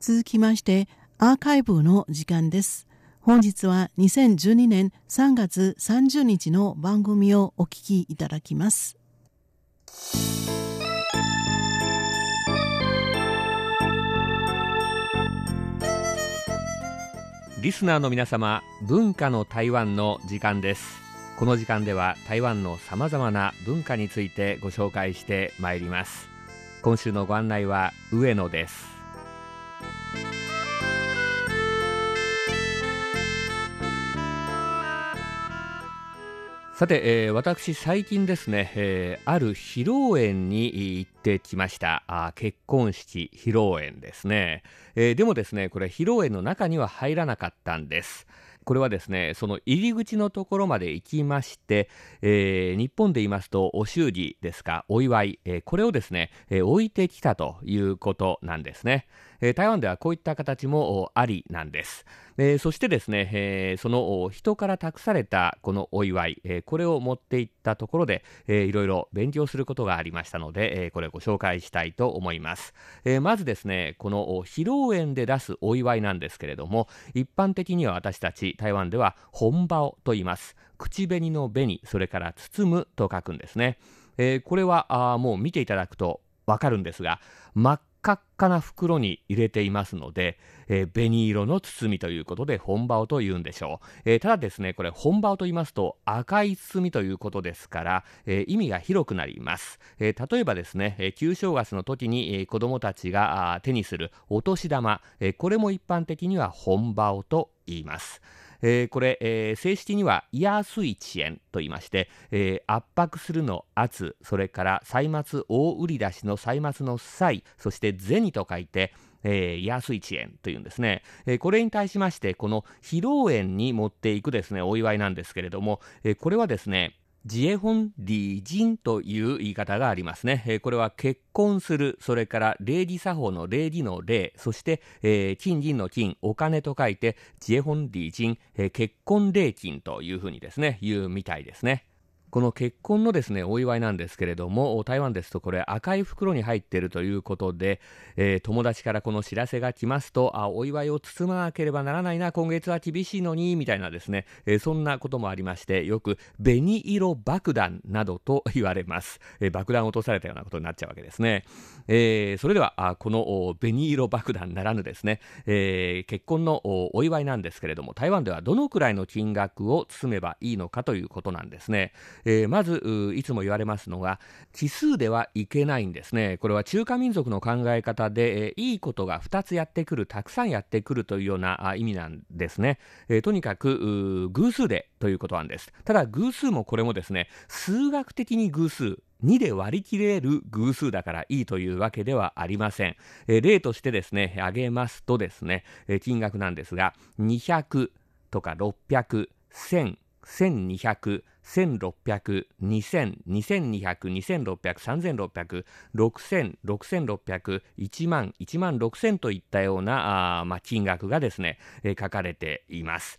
続きましてアーカイブの時間です。本日は2012年3月30日の番組をお聞きいただきます。リスナーの皆様文化の台湾の時間です。この時間では台湾のさまざまな文化についてご紹介してまいります。今週のご案内は上野です。さて、えー、私最近ですね、えー、ある披露宴に行ってきました。あ結婚式披露宴ですね、えー、でもですねこれ披露宴の中には入らなかったんです。これはですねその入り口のところまで行きまして、えー、日本で言いますとお祝儀ですかお祝い、えー、これをですね、えー、置いてきたということなんですね、え台湾ではこういった形もありなんです。えー、そしてですね、えー、その人から託されたこのお祝い、えー、これを持っていったところで、えー、いろいろ勉強することがありましたので、えー、これをご紹介したいと思います、えー、まずですねこの披露宴で出すお祝いなんですけれども一般的には私たち台湾では本場と言います。口紅の紅それから包むと書くんですね、えー、これはあもう見ていただくとわかるんですが真っ赤っかな袋に入れていますので、えー、紅色の包みということで本場と言うんでしょう、えー、ただですねこれ本場と言いますと赤い包みということですから、えー、意味が広くなります、え例えばですね、え旧正月の時に、え子どもたちが手にするお年玉、えこれも一般的には本場と言います。えー、これ、えー、正式にはイヤースイ遅延と言いまして、えー、圧迫するの圧、それから歳末大売り出しの歳末の歳、そして銭と書いて、えー、安一円というんですね、えー、これに対しましてこの披露宴に持っていくですねお祝いなんですけれども、えー、これはですねジエホンリージンという言い方がありますね。えー、これは結婚する、それから礼儀作法の礼儀の礼、そして、えー、金銀の金、お金と書いて、ジエホンリージン、えー、結婚礼金というふうにですね、言うみたいですね。この結婚のですねお祝いなんですけれども台湾ですとこれ赤い袋に入っているということで、えー、友達からこの知らせが来ますとあお祝いを包まなければならないな今月は厳しいのにみたいなですね、えー、そんなこともありましてよく紅色爆弾などと 言われます、えー、爆弾を落とされたようなことになっちゃうわけですね、えそれではあこの紅色爆弾ならぬですね、え結婚のお祝いなんですけれども台湾ではどのくらいの金額を包めばいいのかということなんですね。えー、まずいつも言われますのが奇数ではいけないんですね。これは中華民族の考え方で、えー、いいことが2つやってくるたくさんやってくるというような意味なんですね、えー、とにかく偶数でということなんです。ただ偶数もこれもですね数学的に偶数2で割り切れる偶数だからいいというわけではありません。え例としてですね、挙げますとですね、え金額なんですが、200とか600、1000、1200、1600、2000、2200、2600、3600、6000、6600、1万、1万6000といったようなあ、まあ、金額がですね、えー、書かれています。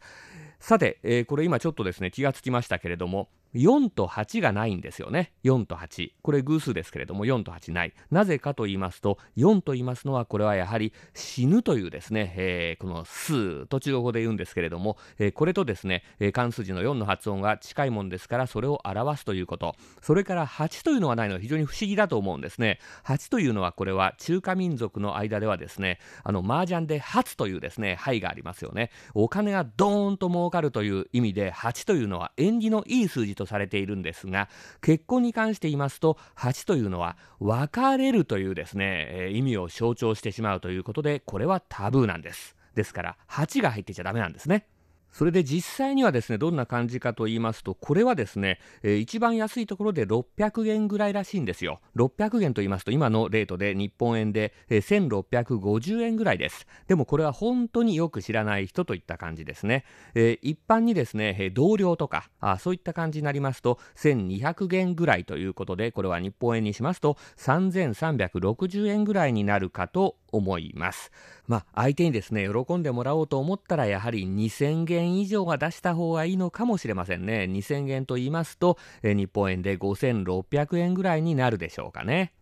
さて、えー、これ今ちょっとですね、気がつきましたけれども、4と8がないんですよね。4と8。これ偶数ですけれども、4と8ない。なぜかと言いますと、4と言いますのは、これはやはり死ぬというですね、えー、この数と中国語で言うんですけれども、えー、これとですね、えー、漢数字の4の発音が近いもんですから、それを表すということ。それから8というのはないのは非常に不思議だと思うんですね。8というのは、これは中華民族の間ではですね、あの、麻雀で8というですね、牌がありますよね。お金がドーンと儲かるという意味で、8というのは縁起のいい数字ととされているんですが結婚に関して言いますと8というのは別れるというですね、えー、意味を象徴してしまうということでこれはタブーなんです。ですから8が入ってちゃダメなんですね。それで実際にはですねどんな感じかと言いますとこれはですね、えー、一番安いところで600元ぐらいらしいんですよ。600元と言いますと今のレートで日本円で、えー、1650円ぐらいです。でもこれは本当によく知らない人といった感じですね、えー、一般にですね、えー、同僚とかあそういった感じになりますと1200元ぐらいということでこれは日本円にしますと3360円ぐらいになるかと思います。まあ、相手にですね、喜んでもらおうと思ったら、やはり2000元以上は出した方がいいのかもしれませんね。2000元と言いますと、え日本円で5600円ぐらいになるでしょうかね。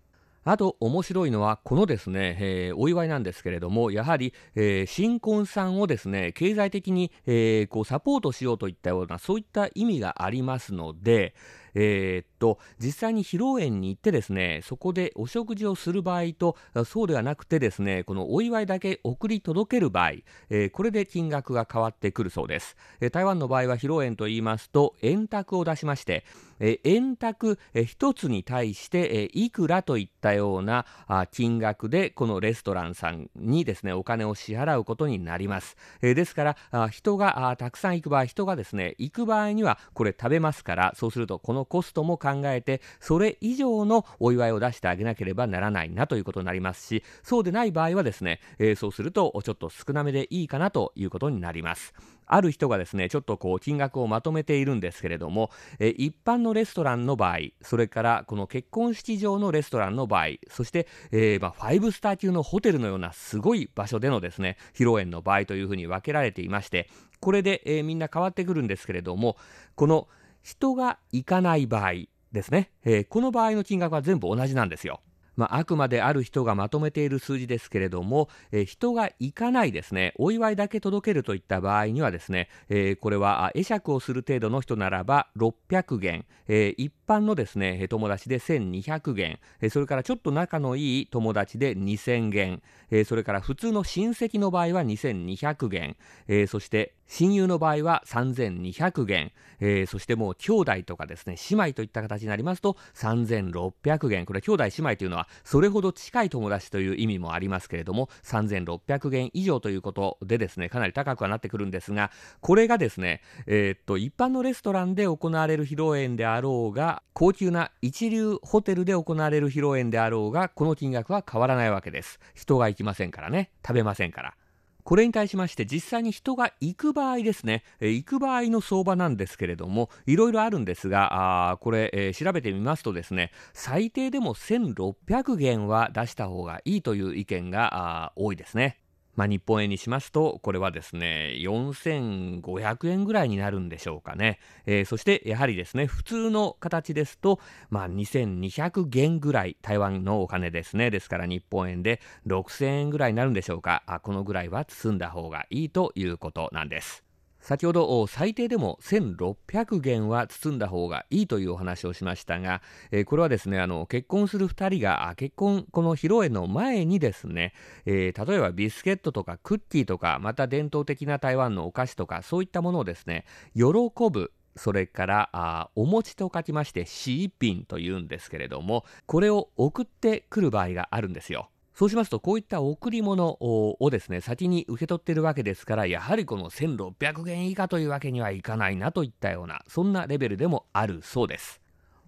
あと面白いのはこのですね、えー、お祝いなんですけれどもやはり、えー、新婚さんをですね経済的に、えー、こうサポートしようといったようなそういった意味がありますので、えー、と実際に披露宴に行ってですねそこでお食事をする場合とそうではなくてですねこのお祝いだけ送り届ける場合、えー、これで金額が変わってくるそうです、えー、台湾の場合は披露宴と言いますと円卓を出しましてえ円卓え1つに対してえいくらといったようなあ金額でこのレストランさんにですねお金を支払うことになります、えですからあ人があたくさん行く場合人がですね行く場合にはこれ食べますからそうするとこのコストも考考えてそれ以上のお祝いを出してあげなければならないなということになりますしそうでない場合はですね、えー、そうするとちょっと少なめでいいかなということになります。ある人がですねちょっとこう金額をまとめているんですけれども、え一般のレストランの場合それからこの結婚式場のレストランの場合そして、えー、まあ、5スター級のホテルのようなすごい場所でのですね披露宴の場合というふうに分けられていましてこれで、えー、みんな変わってくるんですけれどもこの人が行かない場合ですね、えー、この場合の金額は全部同じなんですよ。まあ、あくまである人がまとめている数字ですけれども、えー、人が行かないですね、お祝いだけ届けるといった場合にはですね、えー、これは会釈をする程度の人ならば600元、えー、一般のですね、友達で1200元、えそれからちょっと仲のいい友達で2000元、えそれから普通の親戚の場合は2200元、えそして親友の場合は3200元、えー、そしてもう兄弟とかですね、姉妹といった形になりますと3600元。これ兄弟姉妹というのはそれほど近い友達という意味もありますけれども、3600元以上ということでですね、かなり高くはなってくるんですが、これがですね、えー、っと、一般のレストランで行われる披露宴であろうが、高級な一流ホテルで行われる披露宴であろうが、この金額は変わらないわけです。人が行きませんからね、食べませんから。これに対しまして実際に人が行く場合ですね、え行く場合の相場なんですけれどもいろいろあるんですがあこれ、え、調べてみますとですね最低でも1600元は出した方がいいという意見が多いですね。まあ、日本円にしますと、これはですね、4500円ぐらいになるんでしょうかね。えー、そしてやはりですね、普通の形ですと、まあ、2200元ぐらい、台湾のお金ですね。ですから日本円で6000円ぐらいになるんでしょうか。あこのぐらいは包んだ方がいいということなんです。先ほど最低でも1600元は包んだ方がいいというお話をしましたが、えー、これはですねあの結婚する2人が結婚この披露宴の前にですね、えー、例えばビスケットとかクッキーとかまた伝統的な台湾のお菓子とかそういったものをですね喜ぶそれからあお餅と書きましてシーピンというんですけれどもこれを送ってくる場合があるんですよ。そうしますと、こういった贈り物をですね、先に受け取っているわけですから、やはりこの1600円以下というわけにはいかないなといったような、そんなレベルでもあるそうです。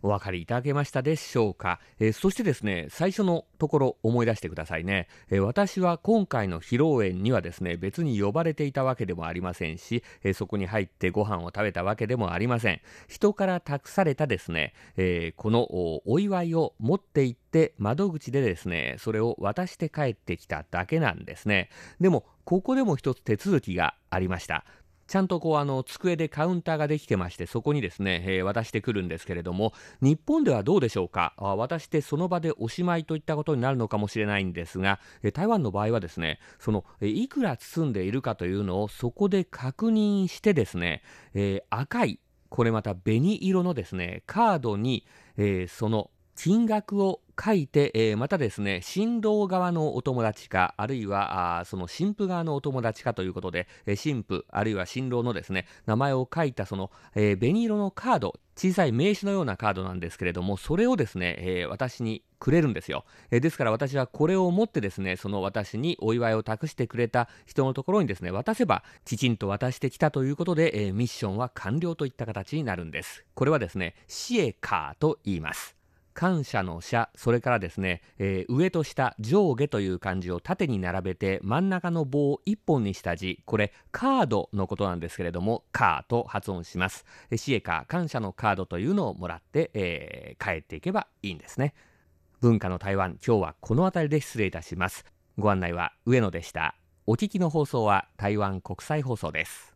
お分かりいただけましたでしょうか、えー、そしてですね最初のところ思い出してくださいね、えー、私は今回の披露宴にはですね別に呼ばれていたわけでもありませんし、えー、そこに入ってご飯を食べたわけでもありません。人から託されたですね、えこのお祝いを持って行って窓口でですねそれを渡して帰ってきただけなんですね。でもここでも一つ手続きがありました。ちゃんとこうあの机でカウンターができてましてそこにですね、えー、渡してくるんですけれども日本ではどうでしょうか？あ渡してその場でおしまいといったことになるのかもしれないんですが、え台湾の場合はですねその、えいくら包んでいるかというのをそこで確認してですね、えー、赤いこれまた紅色のですねカードに、えー、その金額を書いて、えー、またですね、新郎側のお友達か、あるいはあその新婦側のお友達かということで、えー、新婦、あるいは新郎のですね、名前を書いたその、えー、紅色のカード、小さい名刺のようなカードなんですけれども、それをですね、えー、私にくれるんですよ、えー、ですから私はこれを持ってですね、その私にお祝いを託してくれた人のところにですね、渡せば、きちんと渡してきたということで、えー、ミッションは完了といった形になるんです。これはですね、シエカーと言います。感謝の謝、それからですね、えー、上と下、上下という漢字を縦に並べて真ん中の棒を1本にした字、これカードのことなんですけれども、カーと発音します。えシエカ、感謝のカードというのをもらって、えー、帰っていけばいいんですね。文化の台湾、今日はこの辺りで失礼いたします。ご案内は上野でした。お聞きの放送は台湾国際放送です。